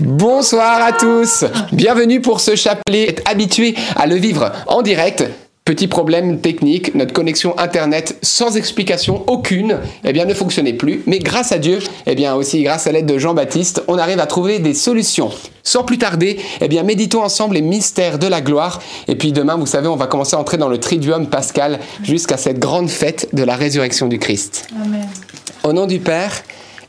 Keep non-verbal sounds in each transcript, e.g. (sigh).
Bonsoir à tous, bienvenue pour ce chapelet. Habitué à le vivre en direct, Petit problème technique, notre connexion internet sans explication aucune, eh bien ne fonctionnait plus. Mais grâce à Dieu, eh bien aussi grâce à l'aide de Jean-Baptiste, on arrive à trouver des solutions. Sans plus tarder, eh bien méditons ensemble les mystères de la gloire. Et puis demain, vous savez, on va commencer à entrer dans le Triduum pascal jusqu'à cette grande fête de la résurrection du Christ. Amen. Au nom du Père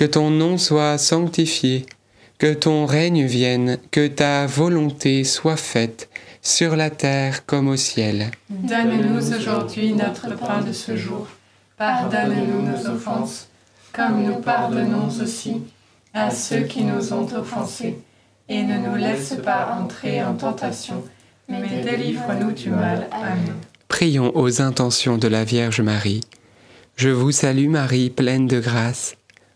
que ton nom soit sanctifié que ton règne vienne, que ta volonté soit faite, sur la terre comme au ciel. Donne-nous aujourd'hui notre pain de ce jour. Pardonne-nous nos offenses, comme nous pardonnons aussi à ceux qui nous ont offensés. Et ne nous laisse pas entrer en tentation, mais délivre-nous du mal. Amen. Prions aux intentions de la Vierge Marie. Je vous salue Marie, pleine de grâce.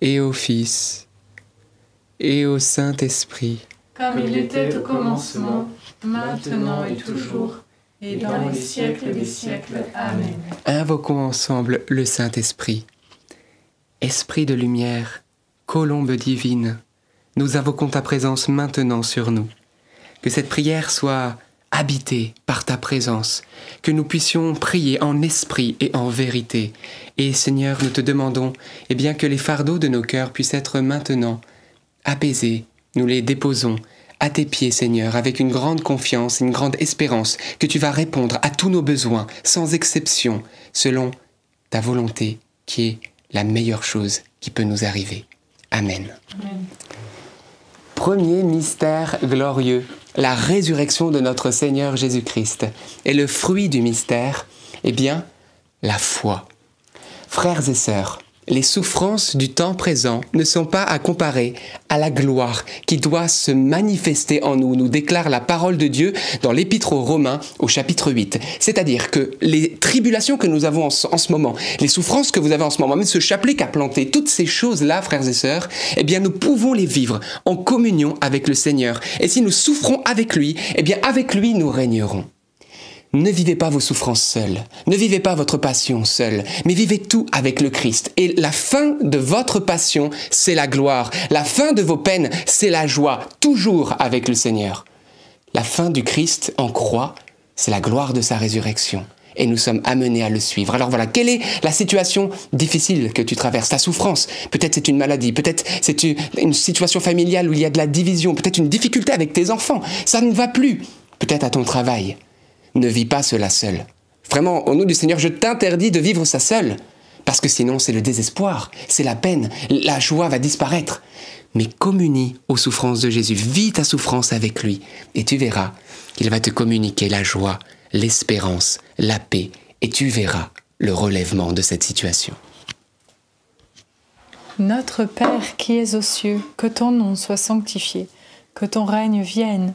et au Fils et au Saint-Esprit. Comme il était au commencement, maintenant et toujours, et dans les siècles des siècles. Amen. Invoquons ensemble le Saint-Esprit. Esprit de lumière, colombe divine, nous invoquons ta présence maintenant sur nous. Que cette prière soit habitée par ta présence, que nous puissions prier en esprit et en vérité. Et Seigneur, nous te demandons eh bien, que les fardeaux de nos cœurs puissent être maintenant apaisés, nous les déposons à tes pieds, Seigneur, avec une grande confiance, une grande espérance que tu vas répondre à tous nos besoins, sans exception, selon ta volonté, qui est la meilleure chose qui peut nous arriver. Amen. Premier mystère glorieux, la résurrection de notre Seigneur Jésus-Christ. Et le fruit du mystère, eh bien, la foi. Frères et sœurs, les souffrances du temps présent ne sont pas à comparer à la gloire qui doit se manifester en nous, nous déclare la parole de Dieu dans l'Épître aux Romains au chapitre 8. C'est-à-dire que les tribulations que nous avons en, ce moment, les souffrances que vous avez en ce moment, même ce chapelet qu'a planté, toutes ces choses-là, frères et sœurs, eh bien nous pouvons les vivre en communion avec le Seigneur. Et si nous souffrons avec lui, eh bien avec lui nous régnerons. Ne vivez pas vos souffrances seules, ne vivez pas votre passion seule, mais vivez tout avec le Christ. Et la fin de votre passion, c'est la gloire. La fin de vos peines, c'est la joie, toujours avec le Seigneur. La fin du Christ en croix, c'est la gloire de sa résurrection. Et nous sommes amenés à le suivre. Alors voilà, quelle est la situation difficile que tu traverses? Ta souffrance Peut-être c'est une maladie, peut-être c'est une situation familiale où il y a de la division, peut-être une difficulté avec tes enfants. Ça ne va plus. Peut-être à ton travail ne vis pas cela seul. Vraiment, au nom du Seigneur, je t'interdis de vivre ça seul. Parce que sinon, c'est le désespoir, c'est la peine, la joie va disparaître. Mais communie aux souffrances de Jésus, vis ta souffrance avec lui, et tu verras qu'il va te communiquer la joie l'espérance, la paix, et tu verras le relèvement de cette situation. Notre Père qui es aux cieux, que ton nom soit sanctifié, que ton règne vienne,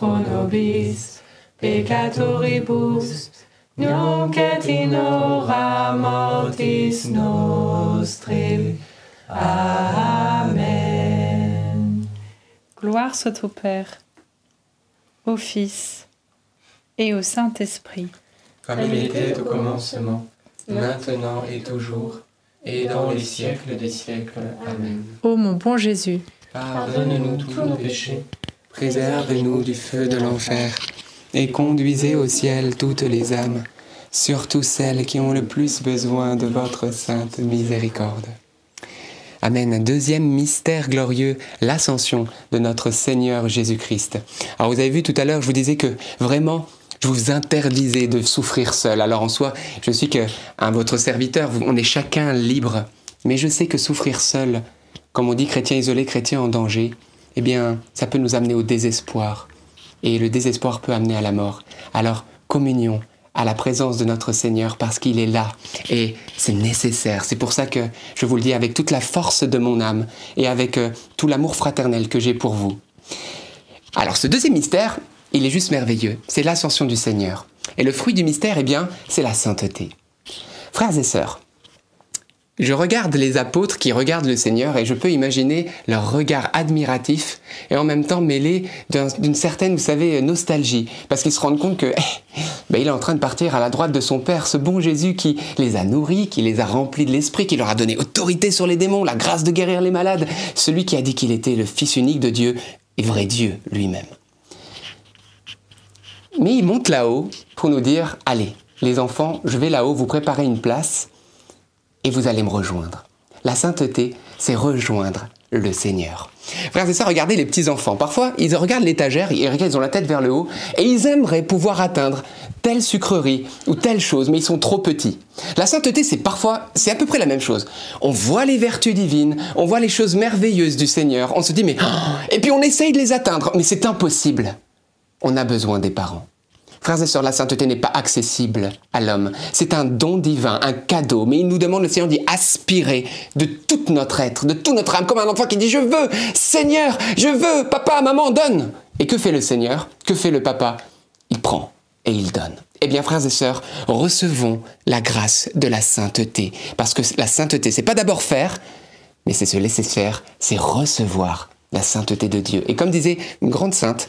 pro nobis peccatoribus, nunc et in hora mortis nostre. Amen. Gloire soit au Père, au Fils et au Saint-Esprit. Comme il était au commencement, maintenant et toujours, et dans les siècles des siècles. Amen. Ô mon bon Jésus, Pardonne-nous tous nos péchés, préservez-nous du feu de l'enfer, et conduisez au ciel toutes les âmes, surtout celles qui ont le plus besoin de votre sainte miséricorde. Amen. Deuxième mystère glorieux, l'ascension de notre Seigneur Jésus-Christ. Alors vous avez vu tout à l'heure, je vous disais que vraiment, je vous interdisais de souffrir seul. Alors en soi, je suis que un votre serviteur, on est chacun libre. Mais je sais que souffrir seul, comme on dit chrétien isolé, chrétien en danger, eh bien, ça peut nous amener au désespoir. Et le désespoir peut amener à la mort. Alors, communion à la présence de notre Seigneur parce qu'il est là. Et c'est nécessaire. C'est pour ça que je vous le dis avec toute la force de mon âme et avec euh, tout l'amour fraternel que j'ai pour vous. Alors, ce deuxième mystère, il est juste merveilleux. C'est l'ascension du Seigneur. Et le fruit du mystère, eh bien, c'est la sainteté. Frères et sœurs, je regarde les apôtres qui regardent le Seigneur et je peux imaginer leur regard admiratif et en même temps mêlé d'une certaine, vous savez, nostalgie. Parce qu'ils se rendent compte que eh, ben, il est en train de partir à la droite de son Père, ce bon Jésus qui les a nourris, qui les a remplis de l'Esprit, qui leur a donné autorité sur les démons, la grâce de guérir les malades, celui qui a dit qu'il était le Fils unique de Dieu et vrai Dieu lui-même. Mais il monte là-haut pour nous dire, allez, les enfants, je vais là-haut vous préparer une place et vous allez me rejoindre. La sainteté, c'est rejoindre le Seigneur. Frères et sœurs, regardez les petits enfants. Parfois, ils regardent l'étagère, ils, ils ont la tête vers le haut, et ils aimeraient pouvoir atteindre telle sucrerie ou telle chose, mais ils sont trop petits. La sainteté, c'est parfois, c'est à peu près la même chose. On voit les vertus divines, on voit les choses merveilleuses du Seigneur, on se dit mais... Oh, et puis on essaye de les atteindre, mais c'est impossible. On a besoin des parents. Frères et sœurs, la sainteté n'est pas accessible à l'homme. C'est un don divin, un cadeau. Mais il nous demande, le Seigneur dit, aspirer de tout notre être, de tout notre âme, comme un enfant qui dit, je veux, Seigneur, je veux, papa, maman, donne. Et que fait le Seigneur? Que fait le papa? Il prend et il donne. Eh bien, frères et sœurs, recevons la grâce de la sainteté. Parce que la sainteté, c'est pas d'abord faire, mais c'est se laisser faire, c'est recevoir la sainteté de Dieu. Et comme disait une grande sainte,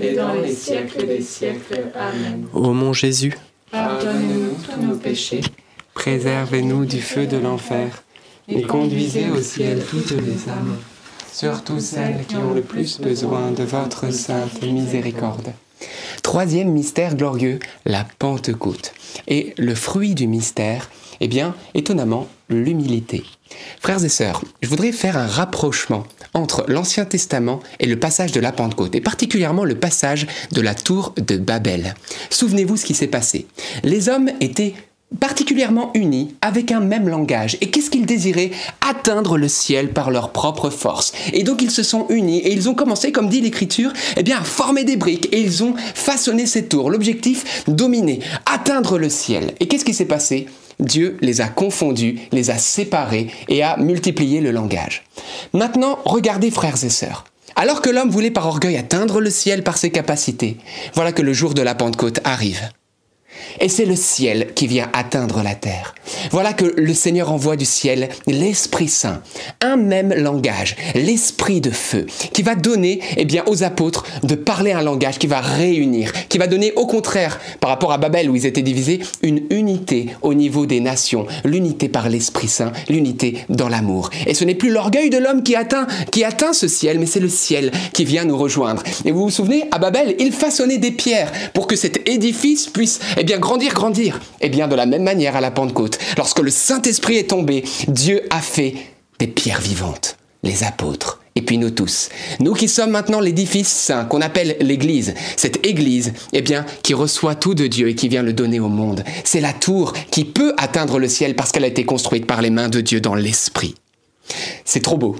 et dans les siècles des siècles. Amen. Ô mon Jésus, Pardonnez-nous tous nos péchés, Préservez-nous du feu de l'enfer et conduisez au ciel toutes les âmes, surtout celles qui ont le plus besoin de votre sainte miséricorde. Troisième mystère glorieux, la Pentecôte. Et le fruit du mystère, eh bien, étonnamment, l'humilité. Frères et sœurs, je voudrais faire un rapprochement entre l'Ancien Testament et le passage de la Pentecôte, et particulièrement le passage de la tour de Babel. Souvenez-vous ce qui s'est passé. Les hommes étaient particulièrement unis avec un même langage. Et qu'est-ce qu'ils désiraient? Atteindre le ciel par leur propre force. Et donc ils se sont unis et ils ont commencé, comme dit l'Écriture, eh bien, à former des briques et ils ont façonné ces tours. L'objectif, dominer, atteindre le ciel. Et qu'est-ce qui s'est passé? Dieu les a confondus, les a séparés et a multiplié le langage. Maintenant, regardez frères et sœurs. Alors que l'homme voulait par orgueil atteindre le ciel par ses capacités, voilà que le jour de la Pentecôte arrive. Et c'est le ciel qui vient atteindre la terre. Voilà que le Seigneur envoie du ciel l'Esprit Saint, un même langage, l'Esprit de feu, qui va donner eh bien, aux apôtres de parler un langage qui va réunir, qui va donner au contraire, par rapport à Babel où ils étaient divisés, une unité au niveau des nations, l'unité par l'Esprit Saint, l'unité dans l'amour. Et ce n'est plus l'orgueil de l'homme qui atteint, qui atteint ce ciel, mais c'est le ciel qui vient nous rejoindre. Et vous vous souvenez, à Babel, il façonnait des pierres pour que cet édifice puisse eh bien, grandir, grandir. Et bien, de la même manière à la Pentecôte, lorsque le Saint-Esprit est tombé, Dieu a fait des pierres vivantes, les apôtres. Et puis nous tous, nous qui sommes maintenant l'édifice saint qu'on appelle l'Église, cette Église, eh bien, qui reçoit tout de Dieu et qui vient le donner au monde. C'est la tour qui peut atteindre le ciel parce qu'elle a été construite par les mains de Dieu dans l'Esprit. C'est trop beau.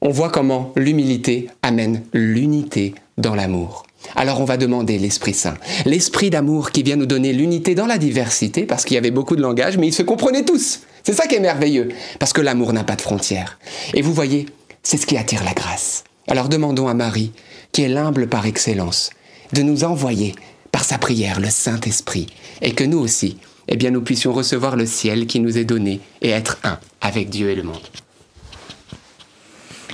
On voit comment l'humilité amène l'unité dans l'amour. Alors on va demander l'Esprit Saint, l'Esprit d'amour qui vient nous donner l'unité dans la diversité, parce qu'il y avait beaucoup de langages, mais ils se comprenaient tous. C'est ça qui est merveilleux, parce que l'amour n'a pas de frontières. Et vous voyez, c'est ce qui attire la grâce. Alors demandons à Marie, qui est l'humble par excellence, de nous envoyer par sa prière le Saint-Esprit, et que nous aussi, eh bien, nous puissions recevoir le ciel qui nous est donné et être un avec Dieu et le monde.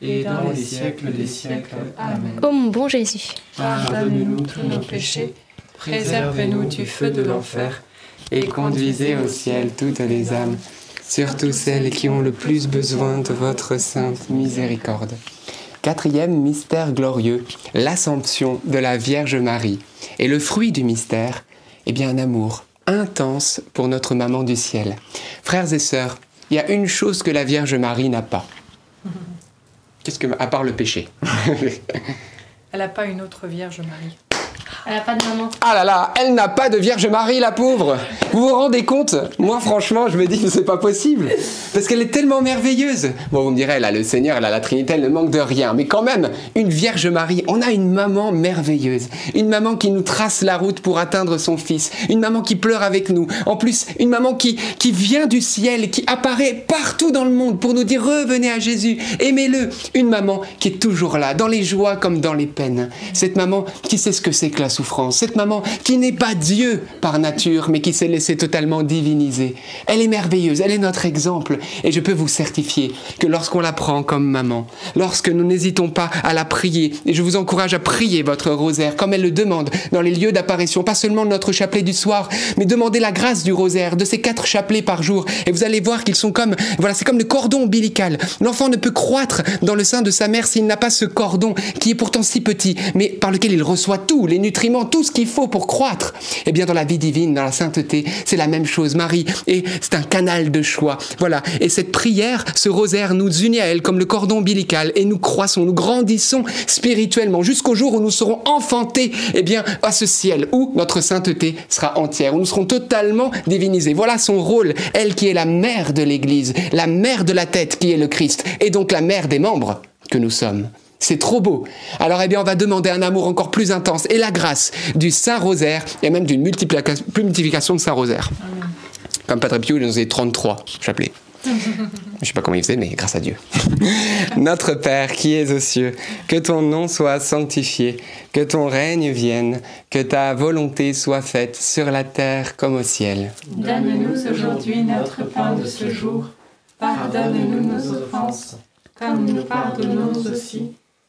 et dans les siècles des siècles. Amen. Ô mon bon Jésus, Pardonne-nous tous nos péchés, préservez-nous du feu de l'enfer, et conduisez au ciel toutes les âmes, surtout celles qui ont le plus besoin de votre sainte miséricorde. Quatrième mystère glorieux, l'Assomption de la Vierge Marie. Et le fruit du mystère, eh bien un amour intense pour notre maman du ciel. Frères et sœurs, il y a une chose que la Vierge Marie n'a pas. Qu'est-ce que, à part le péché? (laughs) Elle n'a pas une autre Vierge Marie. Elle n'a pas de maman. Ah là là, elle n'a pas de Vierge Marie, la pauvre. Vous vous rendez compte? Moi, franchement, je me dis que c'est pas possible. Parce qu'elle est tellement merveilleuse. Bon, vous me direz, là, le Seigneur, là, la Trinité, elle ne manque de rien. Mais quand même, une Vierge Marie, on a une maman merveilleuse. Une maman qui nous trace la route pour atteindre son Fils. Une maman qui pleure avec nous. En plus, une maman qui, qui vient du ciel, qui apparaît partout dans le monde pour nous dire revenez à Jésus, aimez-le. Une maman qui est toujours là, dans les joies comme dans les peines. Cette maman qui sait ce que c'est que la souffrance. Cette maman qui n'est pas Dieu par nature, mais qui s'est laissée totalement diviniser. Elle est merveilleuse, elle est notre exemple. Et je peux vous certifier que lorsqu'on la prend comme maman, lorsque nous n'hésitons pas à la prier, et je vous encourage à prier votre rosaire comme elle le demande dans les lieux d'apparition, pas seulement notre chapelet du soir, mais demandez la grâce du rosaire, de ces quatre chapelets par jour. Et vous allez voir qu'ils sont comme, voilà, c'est comme le cordon ombilical. L'enfant ne peut croître dans le sein de sa mère s'il n'a pas ce cordon qui est pourtant si petit, mais par lequel il reçoit tout, les nutriments, tout ce qu'il faut pour croître. Eh bien, dans la vie divine, dans la sainteté, c'est la même chose. Marie, et c'est un canal de choix. Voilà. Et cette prière, ce rosaire nous unit à elle comme le cordon ombilical et nous croissons, nous grandissons spirituellement jusqu'au jour où nous serons enfantés, eh bien, à ce ciel où notre sainteté sera entière, où nous serons totalement divinisés. Voilà son rôle. Elle qui est la mère de l'Église, la mère de la tête qui est le Christ, et donc la mère des membres que nous sommes. C'est trop beau. Alors, eh bien, on va demander un amour encore plus intense et la grâce du Saint Rosaire et même d'une multiplica- multiplication de Saint Rosaire. Comme Padre Pio, il en faisait 33 chapelets. Je sais pas comment il faisait, mais grâce à Dieu. (laughs) Notre Père qui es aux cieux, que ton nom soit sanctifié, que ton règne vienne, que ta volonté soit faite sur la terre comme au ciel. Donne-nous aujourd'hui notre pain de ce jour. Pardonne-nous nos offenses, comme nous pardonnons aussi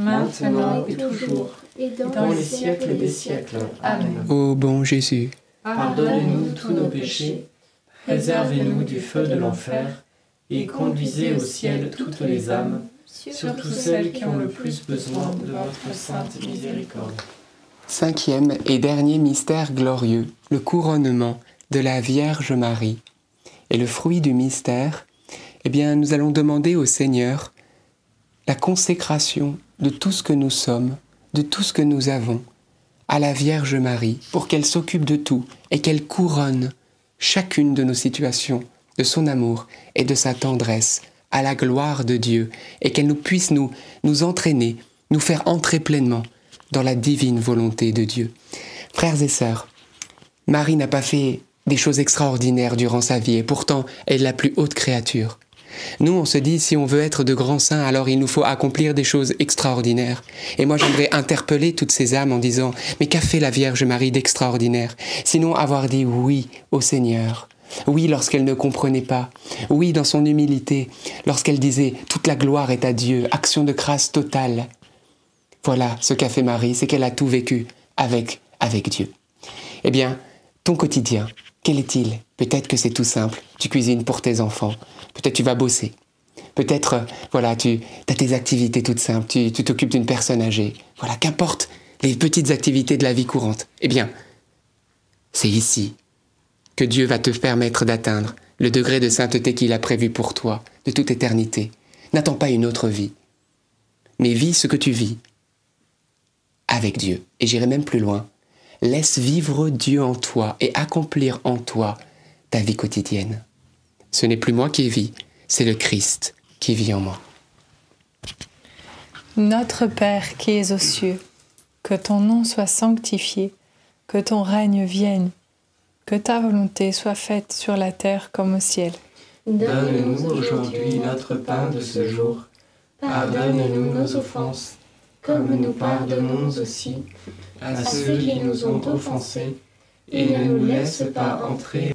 maintenant et toujours, et dans les siècles des siècles. Amen. Ô bon Jésus, Pardonnez-nous tous nos péchés, préservez-nous du feu de l'enfer, et conduisez au ciel toutes les âmes, surtout celles qui ont le plus besoin de votre sainte miséricorde. cinquième et dernier mystère glorieux, le couronnement de la Vierge Marie. Et le fruit du mystère, eh bien, nous allons demander au Seigneur la consécration de tout ce que nous sommes, de tout ce que nous avons, à la Vierge Marie, pour qu'elle s'occupe de tout et qu'elle couronne chacune de nos situations de son amour et de sa tendresse à la gloire de Dieu et qu'elle nous puisse nous, nous entraîner, nous faire entrer pleinement dans la divine volonté de Dieu. Frères et sœurs, Marie n'a pas fait des choses extraordinaires durant sa vie et pourtant elle est la plus haute créature. Nous, on se dit, si on veut être de grands saints, alors il nous faut accomplir des choses extraordinaires. Et moi, j'aimerais interpeller toutes ces âmes en disant, mais qu'a fait la Vierge Marie d'extraordinaire? Sinon avoir dit oui au Seigneur. Oui, lorsqu'elle ne comprenait pas. Oui, dans son humilité, lorsqu'elle disait, toute la gloire est à Dieu, action de grâce totale. Voilà ce qu'a fait Marie, c'est qu'elle a tout vécu avec, avec Dieu. Eh bien, ton quotidien, quel est-il? Peut-être que c'est tout simple. Tu cuisines pour tes enfants. Peut-être tu vas bosser. Peut-être, euh, voilà, tu as tes activités toutes simples. Tu tu t'occupes d'une personne âgée. Voilà, qu'importe les petites activités de la vie courante. Eh bien, c'est ici que Dieu va te permettre d'atteindre le degré de sainteté qu'il a prévu pour toi, de toute éternité. N'attends pas une autre vie, mais vis ce que tu vis avec Dieu. Et j'irai même plus loin. Laisse vivre Dieu en toi et accomplir en toi ta vie quotidienne. Ce n'est plus moi qui vis, c'est le Christ qui vit en moi. Notre Père qui es aux cieux, que ton nom soit sanctifié, que ton règne vienne, que ta volonté soit faite sur la terre comme au ciel. Donne-nous aujourd'hui notre pain de ce jour. Pardonne-nous nos offenses, comme nous pardonnons aussi à ceux qui nous ont offensés. Et ne nous laisse pas entrer,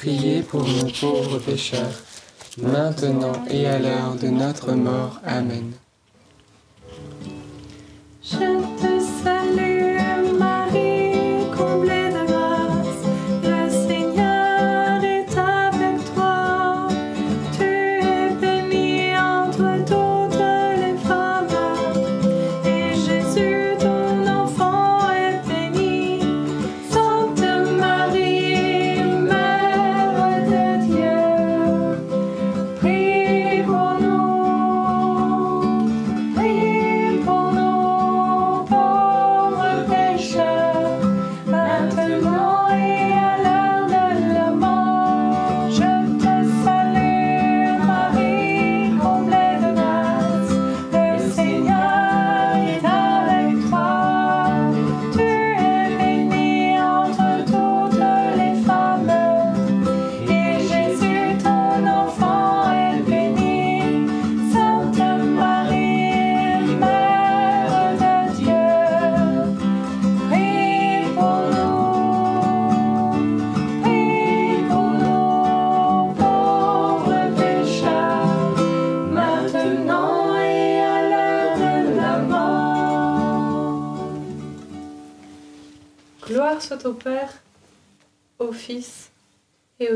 priez pour nous pauvres pécheurs, maintenant et à l'heure de notre mort. Amen.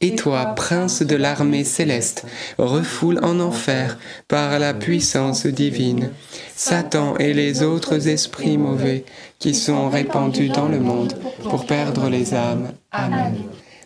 Et toi, prince de l'armée céleste, refoule en enfer par la puissance divine Satan et les autres esprits mauvais qui sont répandus dans le monde pour perdre les âmes. Amen.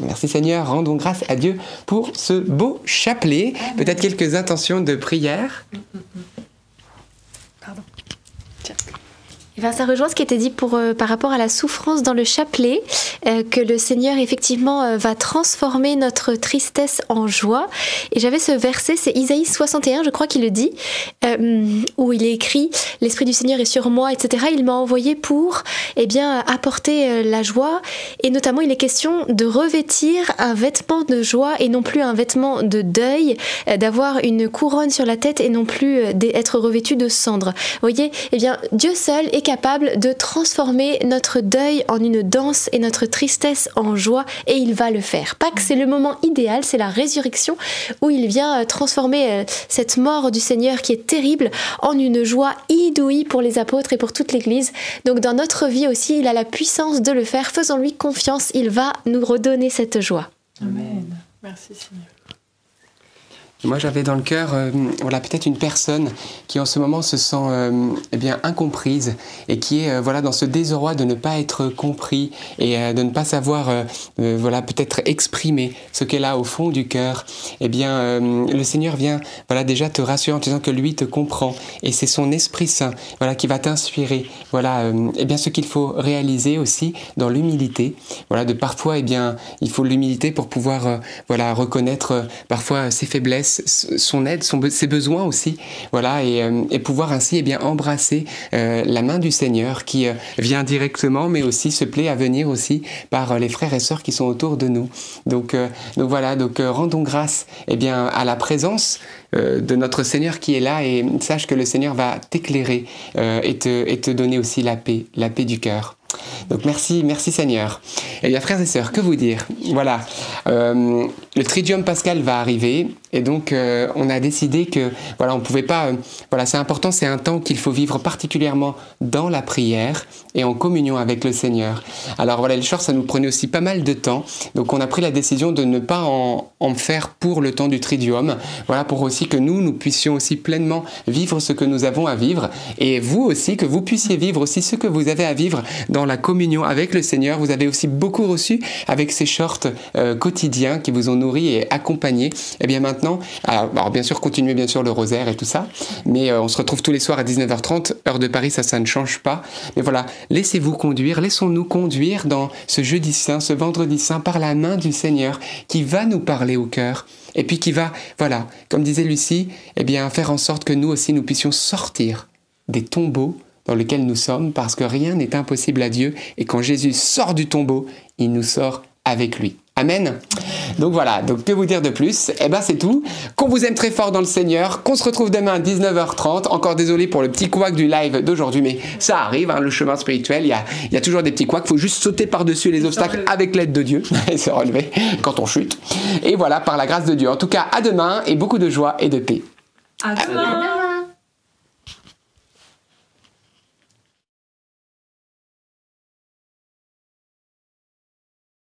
Merci Seigneur, rendons grâce à Dieu pour ce beau chapelet. Peut-être quelques intentions de prière. Eh ben, ça rejoint ce qui était dit pour, euh, par rapport à la souffrance dans le chapelet, euh, que le Seigneur effectivement euh, va transformer notre tristesse en joie. Et j'avais ce verset, c'est Isaïe 61, je crois qu'il le dit, où il est écrit L'Esprit du Seigneur est sur moi, etc. Il m'a envoyé pour eh bien, apporter la joie. Et notamment, il est question de revêtir un vêtement de joie et non plus un vêtement de deuil, d'avoir une couronne sur la tête et non plus d'être revêtu de cendres. Vous voyez, eh bien, Dieu seul est capable de transformer notre deuil en une danse et notre tristesse en joie et il va le faire. Pas que c'est le moment idéal, c'est la résurrection où il vient euh, transformer euh, cette mort du Seigneur qui est terrible en une joie inouïe pour les apôtres et pour toute l'Église. Donc dans notre vie aussi, il a la puissance de le faire. Faisons-lui confiance, il va nous redonner cette joie. Amen. Merci Seigneur. Moi, j'avais dans le cœur, euh, voilà, peut-être une personne qui en ce moment se sent euh, eh bien incomprise et qui est euh, voilà dans ce désarroi de ne pas être compris et de ne pas savoir voilà peut-être exprimer ce qu'elle a au fond du cœur. Eh bien, le Seigneur vient voilà déjà te rassurer en te disant que lui te comprend et c'est son Esprit Saint voilà qui va t'inspirer. Voilà, eh bien ce qu'il faut réaliser aussi dans l'humilité. Voilà, de parfois bien il faut l'humilité pour pouvoir voilà reconnaître parfois ses faiblesses son aide, ses besoins aussi, voilà, et, euh, pouvoir ainsi et eh bien embrasser euh, la main du Seigneur qui euh, vient directement, mais aussi se plaît à venir aussi par les frères et sœurs qui sont autour de nous. Donc, donc voilà, donc rendons grâce et eh bien à la présence de notre Seigneur qui est là et sache que le Seigneur va t'éclairer et, te, et donner aussi la paix, la paix du cœur. Donc merci, merci Seigneur. Eh bien frères et sœurs, que vous dire? Voilà, le Tridium Pascal va arriver et donc euh, on a décidé que voilà, on pouvait pas. Euh, voilà, c'est important, c'est un temps qu'il faut vivre particulièrement dans la prière et en communion avec le Seigneur. Alors voilà, le short, ça nous prenait aussi pas mal de temps, donc on a pris la décision de ne pas en, en faire pour le temps du Tridium. Voilà, pour aussi que nous, nous puissions aussi pleinement vivre ce que nous avons à vivre et vous aussi que vous puissiez vivre aussi ce que vous avez à vivre dans la communion avec le Seigneur. Vous avez aussi beaucoup reçu avec ces shorts euh, quotidiens qui vous ont nourri et accompagné. Eh bien maintenant, alors, bien sûr, continuez bien sûr le rosaire et tout ça, mais euh, on se retrouve tous les soirs à 19h30, heure de Paris, ça, ça ne change pas. Mais voilà, laissez-vous conduire, laissons-nous conduire dans ce jeudi saint, ce vendredi saint, par la main du Seigneur qui va nous parler au cœur et puis qui va, voilà, comme disait Lucie, eh bien, faire en sorte que nous aussi nous puissions sortir des tombeaux dans lequel nous sommes, parce que rien n'est impossible à Dieu, et quand Jésus sort du tombeau, il nous sort avec lui. Amen. Donc voilà, donc que vous dire de plus? Eh ben c'est tout. Qu'on vous aime très fort dans le Seigneur, qu'on se retrouve demain à 19h30. Encore désolé pour le petit couac du live d'aujourd'hui, mais ça arrive, hein, le chemin spirituel, il y a, il y a toujours des petits couacs, il faut juste sauter par-dessus les obstacles avec l'aide de Dieu (laughs) et se relever quand on chute. Et voilà, par la grâce de Dieu. En tout cas, à demain et beaucoup de joie et de paix. À demain